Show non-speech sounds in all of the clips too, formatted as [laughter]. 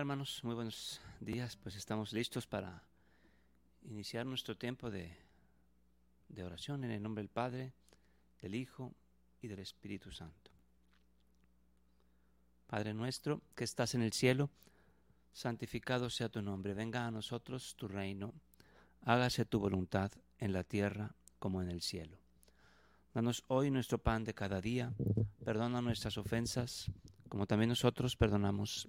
Hermanos, muy buenos días. Pues estamos listos para iniciar nuestro tiempo de, oración en el nombre del Padre, del Hijo y del Espíritu Santo. Padre nuestro que estás en el cielo, santificado sea tu nombre, venga a nosotros tu reino, hágase tu voluntad en la tierra como en el cielo. Danos hoy nuestro pan de cada día, perdona nuestras ofensas, como también nosotros perdonamos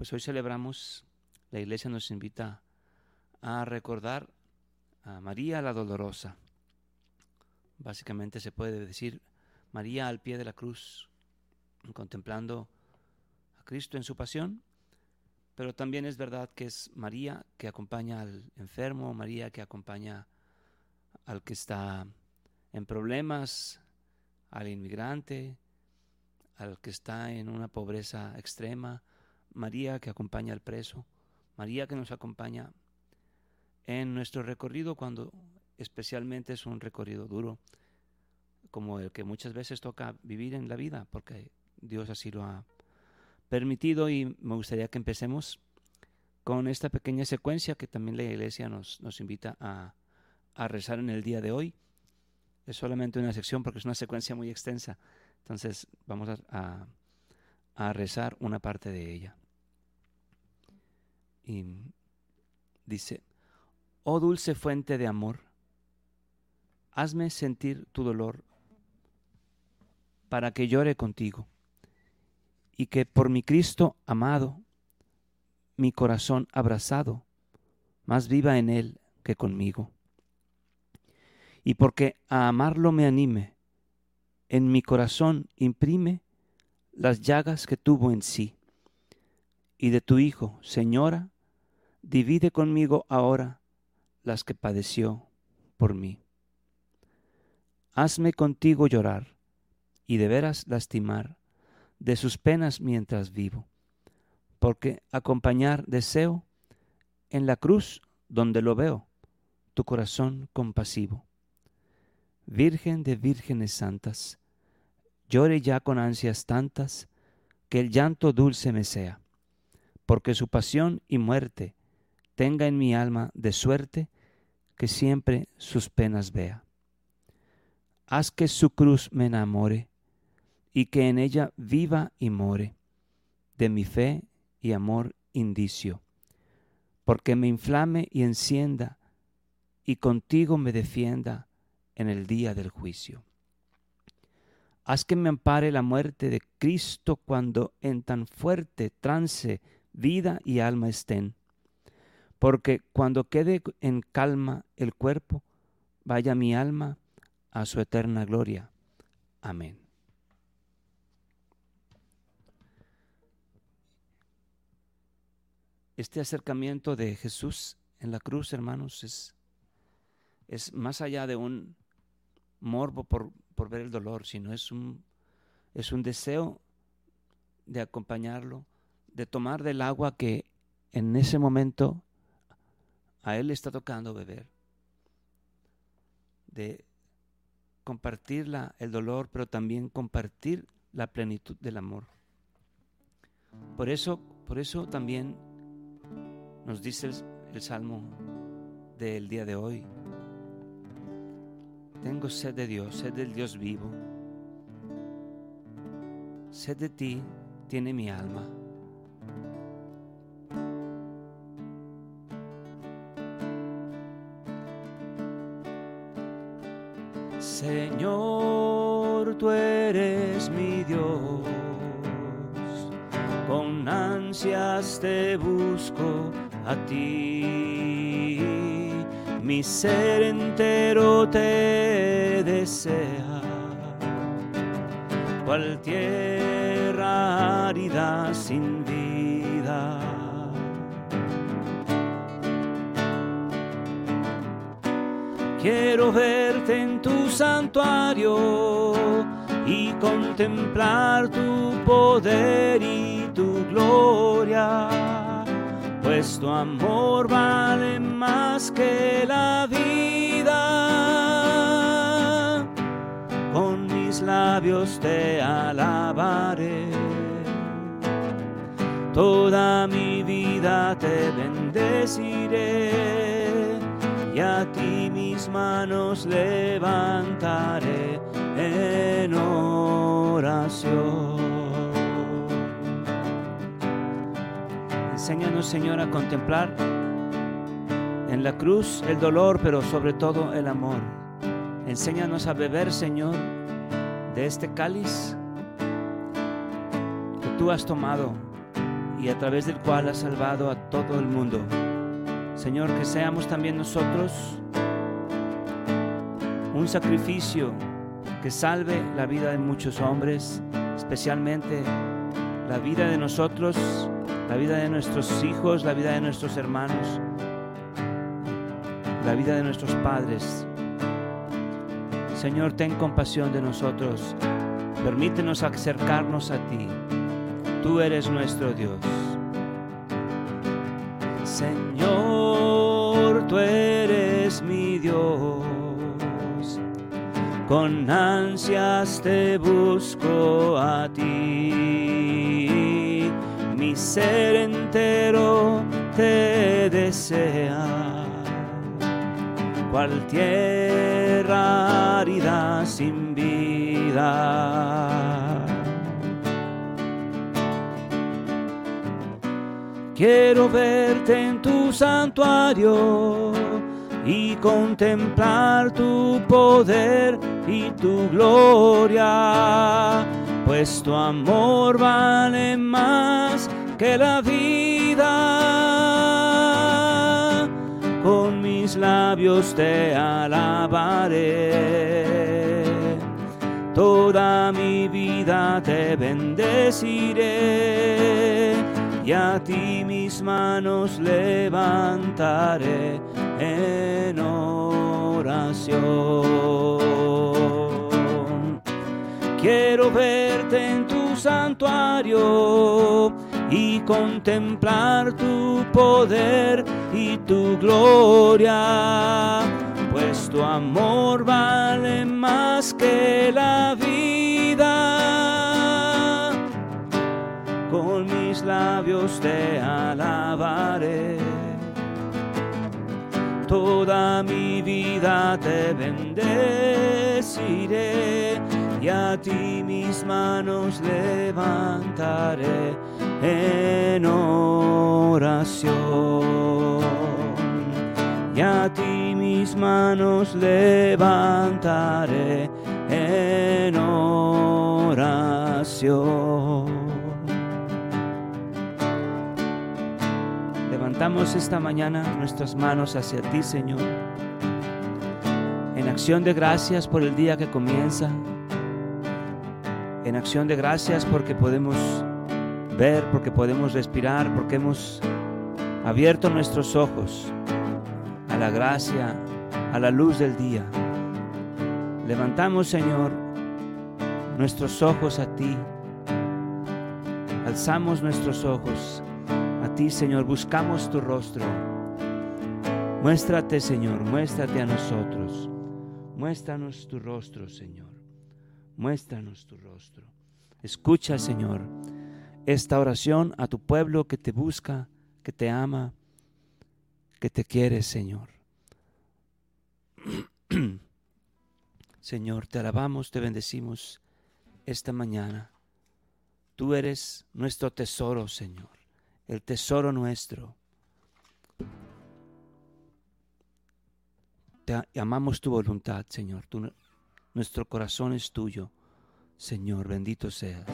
Pues hoy celebramos, la iglesia nos invita a recordar a María la Dolorosa. Básicamente se puede decir María al pie de la cruz, contemplando a Cristo en su pasión, pero también es verdad que es María que acompaña al enfermo, María que acompaña al que está en problemas, al inmigrante, al que está en una pobreza extrema, María que acompaña al preso, María que nos acompaña en nuestro recorrido cuando especialmente es un recorrido duro, como el que muchas veces toca vivir en la vida, porque Dios así lo ha permitido y me gustaría que empecemos con esta pequeña secuencia que también la iglesia nos, nos invita a, rezar en el día de hoy. Es solamente una sección porque es una secuencia muy extensa, entonces vamos a rezar una parte de ella. Y dice, oh dulce fuente de amor, hazme sentir tu dolor para que llore contigo y que por mi Cristo amado, mi corazón abrazado, más viva en él que conmigo. Y porque a amarlo me anime, en mi corazón imprime las llagas que tuvo en sí y de tu Hijo, Señora, divide conmigo ahora las que padeció por mí. Hazme contigo llorar y de veras lastimar de sus penas mientras vivo, porque acompañar deseo en la cruz donde lo veo, tu corazón compasivo. Virgen de vírgenes santas, llore ya con ansias tantas, que el llanto dulce me sea porque su pasión y muerte tenga en mi alma de suerte que siempre sus penas vea. Haz que su cruz me enamore y que en ella viva y more de mi fe y amor indicio, porque me inflame y encienda y contigo me defienda en el día del juicio. Haz que me ampare la muerte de Cristo cuando en tan fuerte trance vida y alma estén. Porque cuando quede en calma el cuerpo, vaya mi alma a su eterna gloria. Amén. Este acercamiento de Jesús en la cruz, hermanos, es, es más allá de un morbo por, por ver el dolor, sino es un, es un deseo de acompañarlo, de tomar del agua que en ese momento a él le está tocando beber, de compartir la, el dolor, pero también compartir la plenitud del amor. Por eso, por eso también nos dice el, el salmo del día de hoy. Tengo sed de Dios, sed del Dios vivo. Sed de ti tiene mi alma. con ansias te busco a ti. Mi ser entero te desea, cual tierra árida sin vida. Quiero verte en tu santuario y contemplar tu poder gloria, pues tu amor vale más que la vida. Con mis labios te alabaré, toda mi vida te bendeciré y a ti mis manos levantaré en oración. Enséñanos, Señor, a contemplar en la cruz el dolor, pero sobre todo el amor. Enséñanos a beber, Señor, de este cáliz que tú has tomado y a través del cual has salvado a todo el mundo. Señor, que seamos también nosotros un sacrificio que salve la vida de muchos hombres, especialmente la vida de nosotros, la vida de nuestros hijos, la vida de nuestros hermanos, la vida de nuestros padres. Señor, ten compasión de nosotros. Permítenos acercarnos a ti. Tú eres nuestro Dios. Señor, tú eres mi Dios. Con ansias te busco a ti. Ser entero te desea. Cual tierra sin vida Quiero verte en tu santuario y contemplar tu poder y tu gloria, pues tu amor vale más que la vida. Con mis labios te alabaré, toda mi vida te bendeciré y a ti mis manos levantaré en oración. Quiero verte en tu santuario y contemplar tu poder y tu gloria, pues tu amor vale más que la vida con mis labios te alabaré. Toda mi vida te bendeciré y a ti mis manos levantaré en oración. Y a ti mis manos levantaré en oración. Levantamos esta mañana nuestras manos hacia ti, Señor, en acción de gracias por el día que comienza, en acción de gracias porque podemos ver, porque podemos respirar, porque hemos abierto nuestros ojos a la gracia, a la luz del día. Levantamos, Señor, nuestros ojos a ti. Alzamos nuestros ojos Señor, buscamos tu rostro. Muéstrate, Señor, muéstrate a nosotros. Muéstranos tu rostro, Señor. Muéstranos tu rostro. Escucha, Señor, esta oración a tu pueblo que te busca, que te ama, que te quiere, Señor. [clears throat] Señor, te alabamos, te bendecimos esta mañana. Tú eres nuestro tesoro, Señor el tesoro nuestro. Te amamos tu voluntad, Señor. nuestro corazón es tuyo. Señor, bendito seas.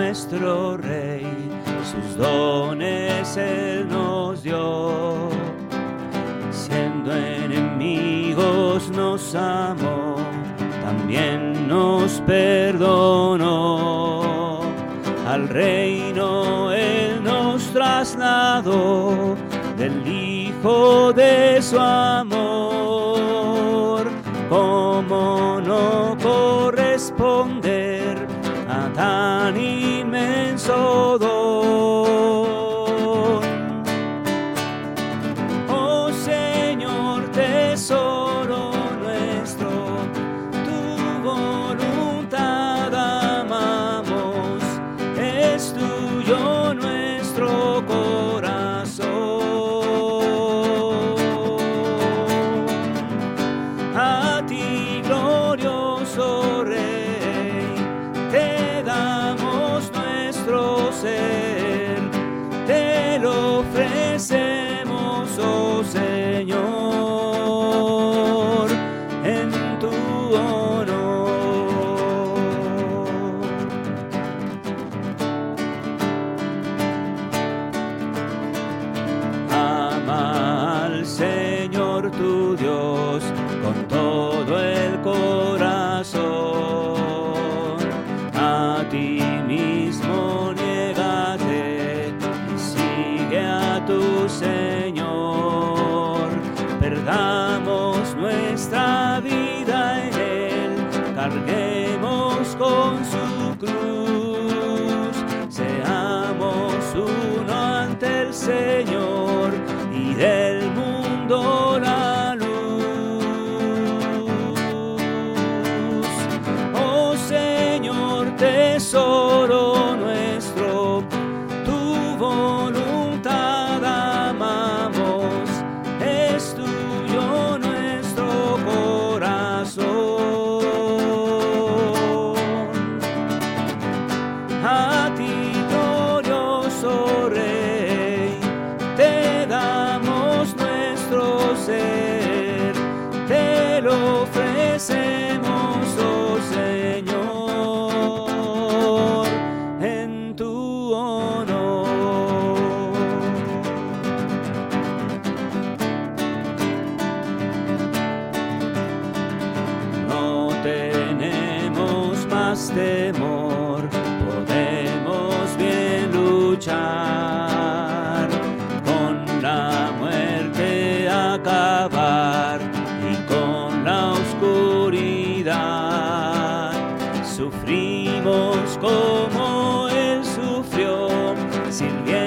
nuestro Rey, sus dones Él nos dio. Siendo enemigos nos amó, también nos perdonó. Al reino Él nos trasladó del Hijo de su amor sin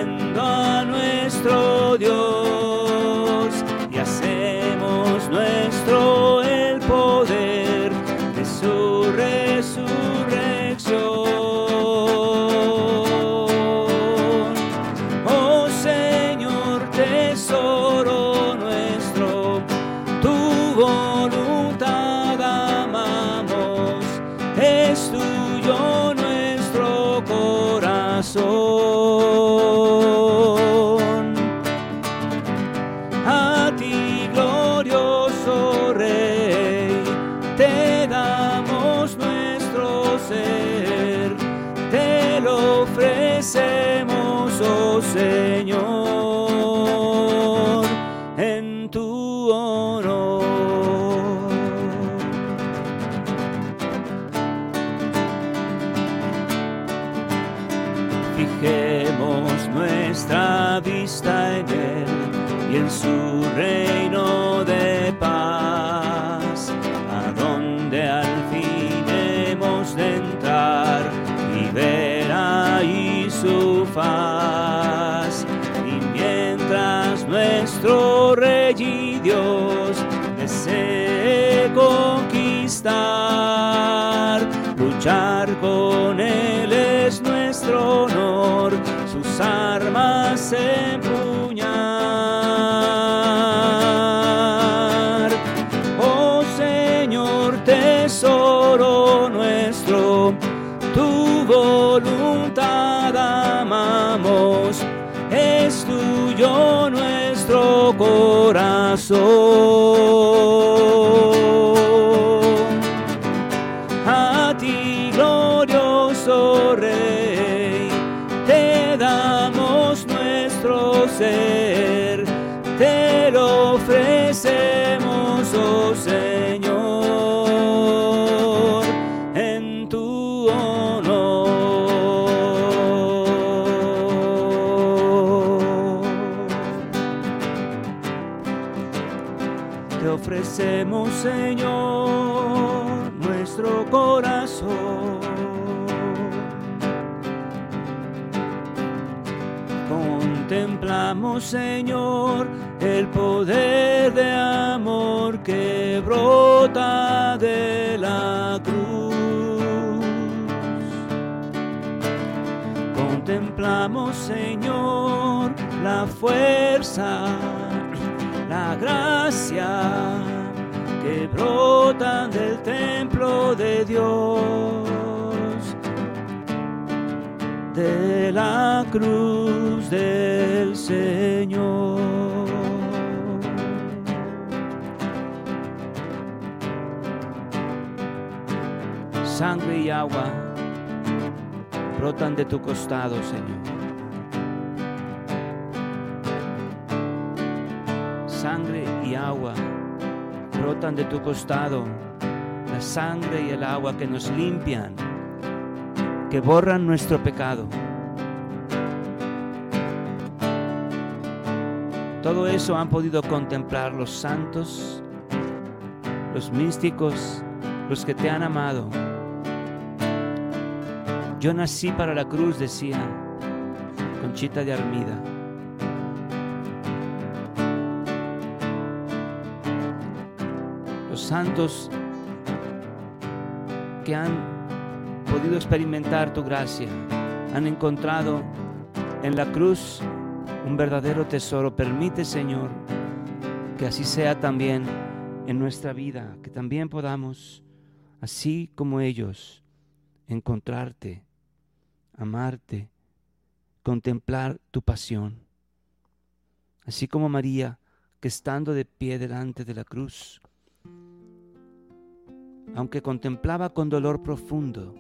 nuestra vista en Él y en su A ti, glorioso Rey, te damos nuestro ser, te lo ofrecemos. Señor, el poder de amor que brota de la cruz. Contemplamos, Señor, la fuerza, la gracia que brotan del templo de Dios, de la cruz del Señor. Sangre y agua brotan de tu costado, Señor. Sangre y agua brotan de tu costado, la sangre y el agua que nos limpian, que borran nuestro pecado. Todo eso han podido contemplar los santos, los místicos, los que te han amado. Yo nací para la cruz, decía Conchita de Armida. Los santos que han podido experimentar tu gracia han encontrado en la cruz un verdadero tesoro. Permite, Señor, que así sea también en nuestra vida, que también podamos, así como ellos, encontrarte amarte, contemplar tu pasión. Así como María, que estando de pie delante de la cruz, aunque contemplaba con dolor profundo,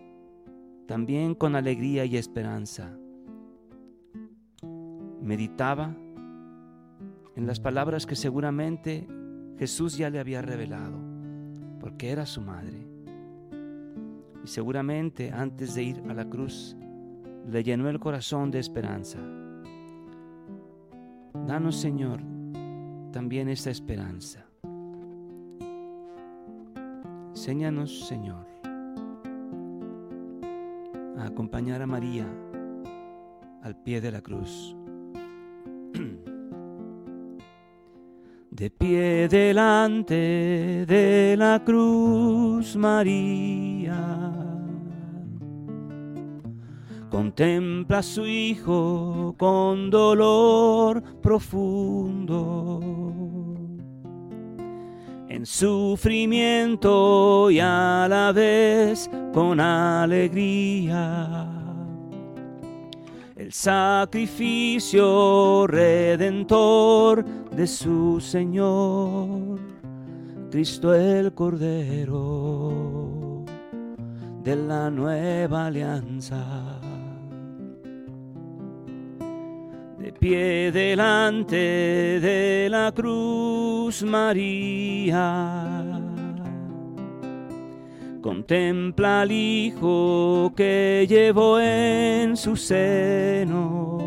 también con alegría y esperanza, meditaba en las palabras que seguramente Jesús ya le había revelado, porque era su madre. Y seguramente antes de ir a la cruz, le llenó el corazón de esperanza. Danos, Señor, también esta esperanza. Enséñanos, Señor, a acompañar a María al pie de la cruz. [clears throat] De pie delante de la cruz, María contempla a su hijo con dolor profundo. En sufrimiento y a la vez con alegría. El sacrificio redentor de su Señor, Cristo el Cordero de la nueva alianza. pie delante de la cruz María. Contempla al Hijo que llevó en su seno,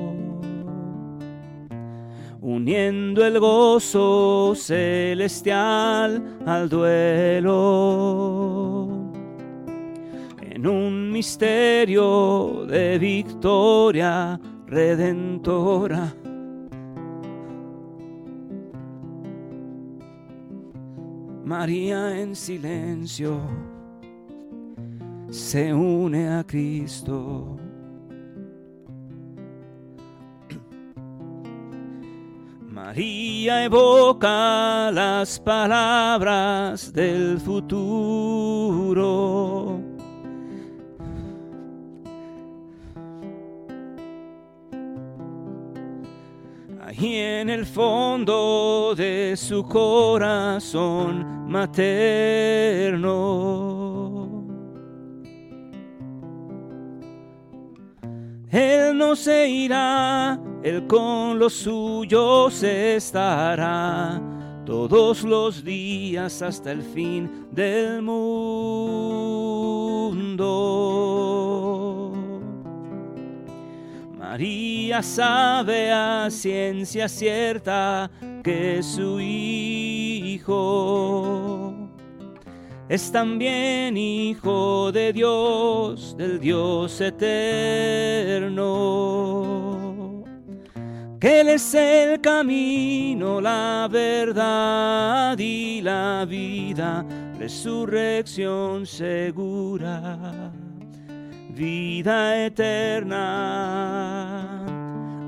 uniendo el gozo celestial al duelo en un misterio de victoria redentora. María en silencio se une a Cristo. María evoca las palabras del futuro y en el fondo de su corazón materno. Él no se irá, él con los suyos estará todos los días hasta el fin del mundo. María sabe a ciencia cierta que su hijo. Es también Hijo de Dios, del Dios eterno. Que Él es el camino, la verdad y la vida, resurrección segura, vida eterna.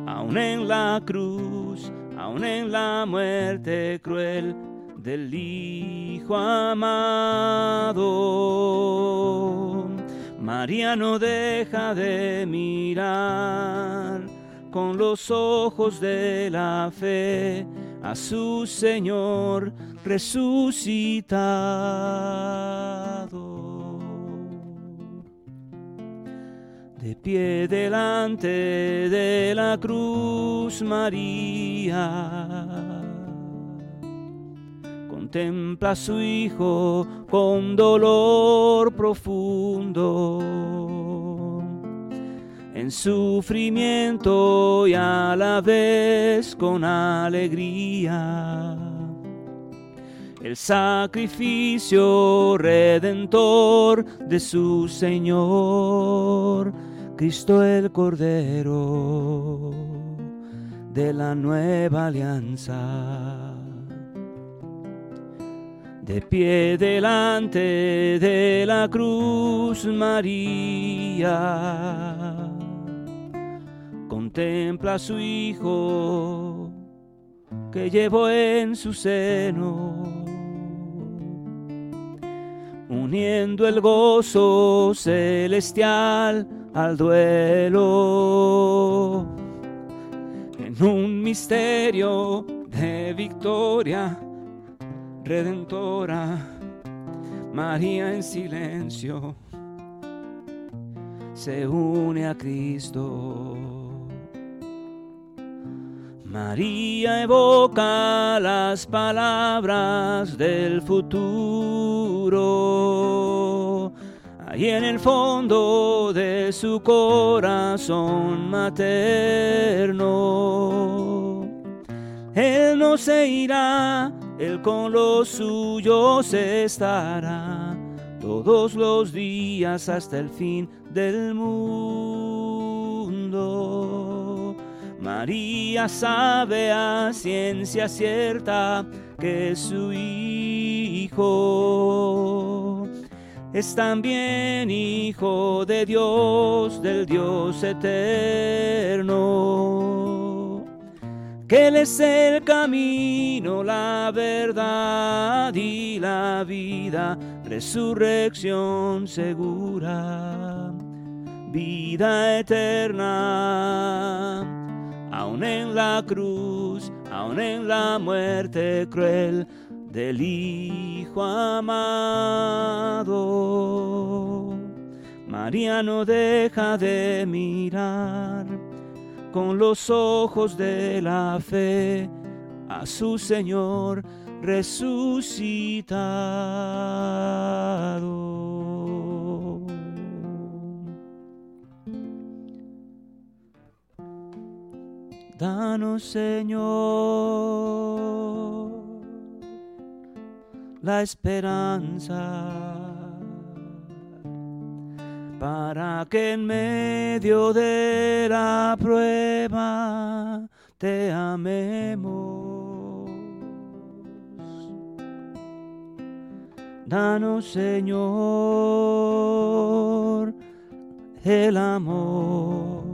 Aún en la cruz, aún en la muerte cruel del Hijo amado. María no deja de mirar con los ojos de la fe a su Señor resucitado. De pie delante de la cruz María contempla a su hijo con dolor profundo. En sufrimiento y a la vez con alegría. El sacrificio redentor de su Señor, Cristo el Cordero de la nueva alianza de pie delante de la cruz María, contempla a su Hijo que llevó en su seno, uniendo el gozo celestial al duelo, en un misterio de victoria redentora, María en silencio se une a Cristo. María evoca las palabras del futuro. Ahí en el fondo de su corazón materno. Él no se irá él con los suyos estará todos los días hasta el fin del mundo. María sabe a ciencia cierta que su Hijo es también Hijo de Dios, del Dios eterno que Él es el camino, la verdad y la vida, resurrección segura, vida eterna. Aún en la cruz, aún en la muerte cruel del Hijo amado, María no deja de mirar con los ojos de la fe a su Señor resucitado. Danos, Señor, la esperanza para que en medio de la prueba te amemos. Danos, Señor, el amor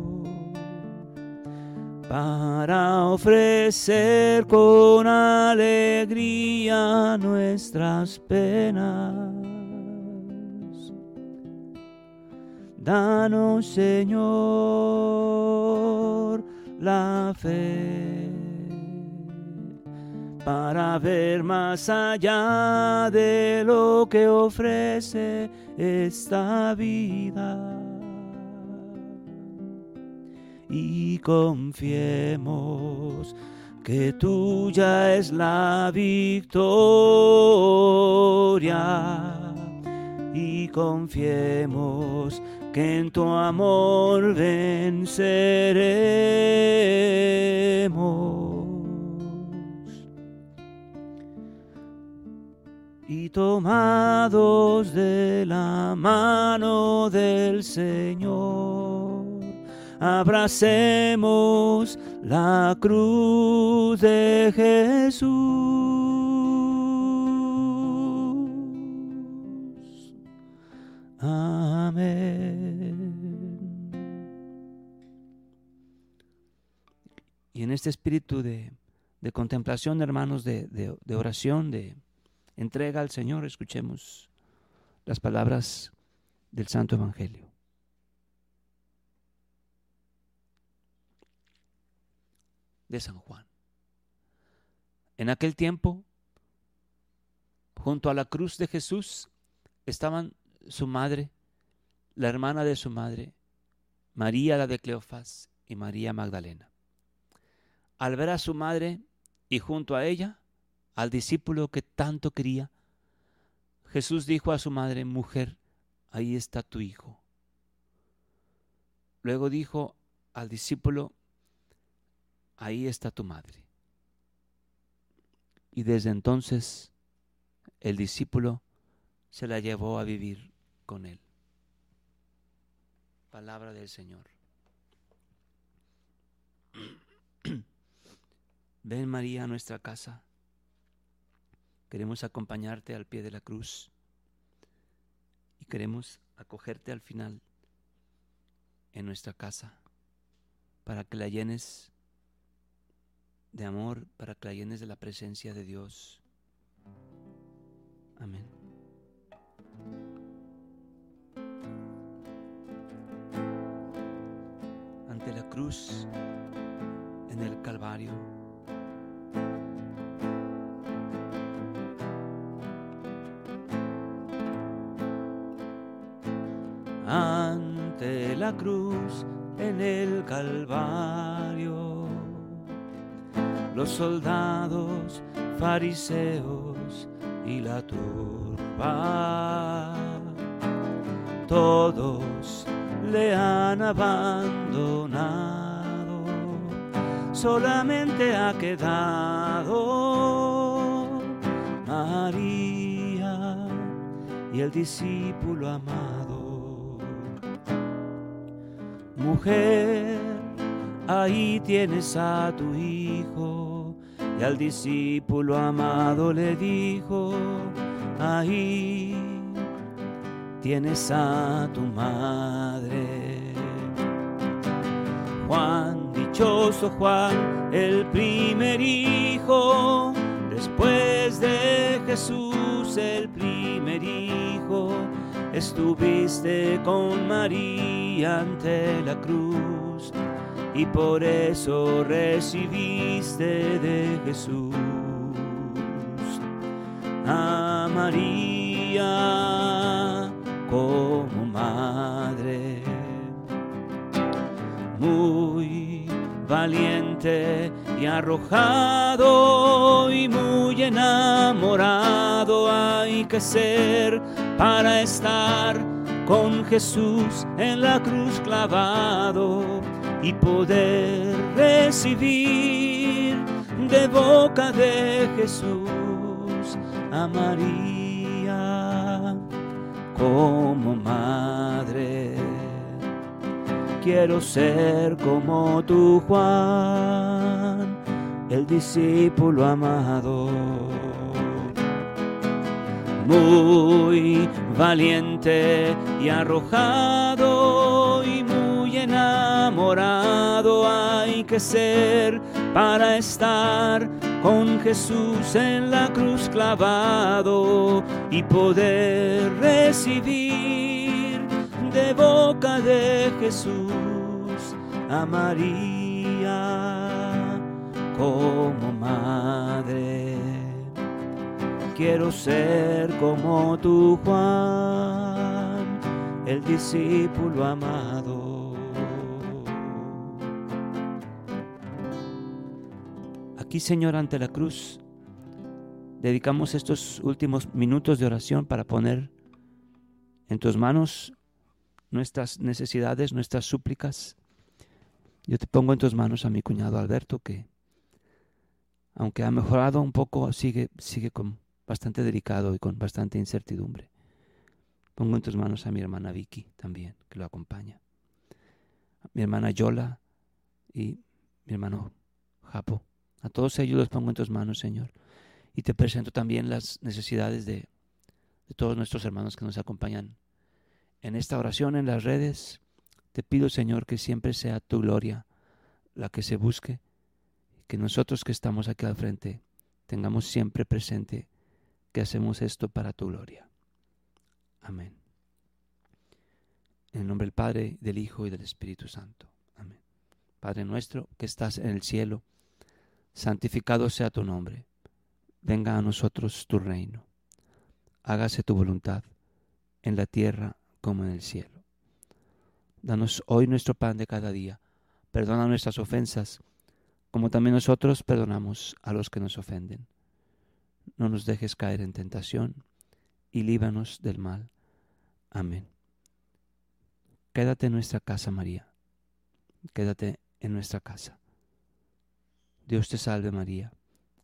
para ofrecer con alegría nuestras penas Danos, Señor, la fe para ver más allá de lo que ofrece esta vida. Y confiemos que tuya es la victoria. Y confiemos que en tu amor venceremos. tomados de la mano del Señor, abracemos la cruz de Jesús. Este espíritu de, contemplación, hermanos, de, de oración, de entrega al Señor, escuchemos las palabras del Santo Evangelio. de San Juan. En aquel tiempo, junto a la cruz de Jesús, estaban su madre, la hermana de su madre, María la de Cleofás y María Magdalena. Al ver a su madre y junto a ella al discípulo que tanto quería, Jesús dijo a su madre, mujer, ahí está tu hijo. Luego dijo al discípulo, ahí está tu madre. Y desde entonces el discípulo se la llevó a vivir con él. Palabra del Señor. Ven María a nuestra casa Queremos acompañarte al pie de la cruz y queremos acogerte al final en nuestra casa para que la llenes de amor, para que la llenes de la presencia de Dios. Amén. Ante la cruz en el Calvario, ante la cruz en el Calvario. Los soldados, fariseos y la turba, todos le han abandonado, solamente ha quedado María y el discípulo amado Mujer, ahí tienes a tu hijo. Y al discípulo amado le dijo, ahí tienes a tu madre. Juan, dichoso Juan, el primer hijo, después de Jesús el primer hijo estuviste con María ante la cruz y por eso recibiste de Jesús a María como madre. Muy valiente y arrojado y muy enamorado hay que ser para estar con Jesús en la cruz clavado y poder recibir de boca de Jesús a María como madre. Quiero ser como tu Juan, el discípulo amado muy valiente y arrojado y muy enamorado hay que ser para estar con Jesús en la cruz clavado y poder recibir de boca de Jesús a María como madre quiero ser como tu Juan, el discípulo amado. Aquí, Señor, ante la cruz, dedicamos estos últimos minutos de oración para poner en tus manos nuestras necesidades, nuestras súplicas. Yo te pongo en tus manos a mi cuñado Alberto, que aunque ha mejorado un poco, sigue, sigue con bastante delicado y con bastante incertidumbre. Pongo en tus manos a mi hermana Vicky también, que lo acompaña. A mi hermana Yola y mi hermano Japo. A todos ellos los pongo en tus manos, Señor. Y te presento también las necesidades de, de todos nuestros hermanos que nos acompañan en esta oración en las redes. Te pido, Señor, que siempre sea tu gloria la que se busque, que nosotros que estamos aquí al frente tengamos siempre presente que hacemos esto para tu gloria. Amén. En el nombre del Padre, del Hijo y del Espíritu Santo. Amén. Padre nuestro que estás en el cielo, santificado sea tu nombre. Venga a nosotros tu reino. Hágase tu voluntad en la tierra como en el cielo. Danos hoy nuestro pan de cada día. Perdona nuestras ofensas, como también nosotros perdonamos a los que nos ofenden. No nos dejes caer en tentación y líbanos del mal. Amén. Quédate en nuestra casa, María. Quédate en nuestra casa. Dios te salve, María.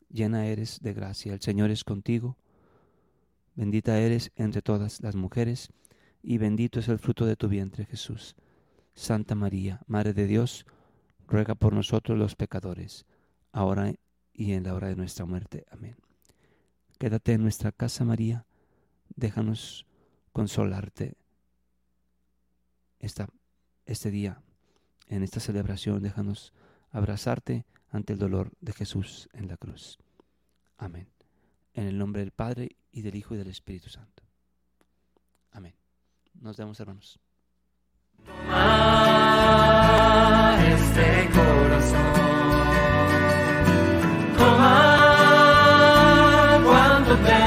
Llena eres de gracia. El Señor es contigo. Bendita eres entre todas las mujeres, y bendito es el fruto de tu vientre, Jesús. Santa María, Madre de Dios, ruega por nosotros los pecadores, ahora y en la hora de nuestra muerte. Amén. Quédate en nuestra casa, María déjanos consolarte este día, en esta celebración, déjanos abrazarte ante el dolor de Jesús en la cruz. Amén. En el nombre del Padre y del Hijo y del Espíritu Santo. Amén. Nos vemos, hermanos. Alabama.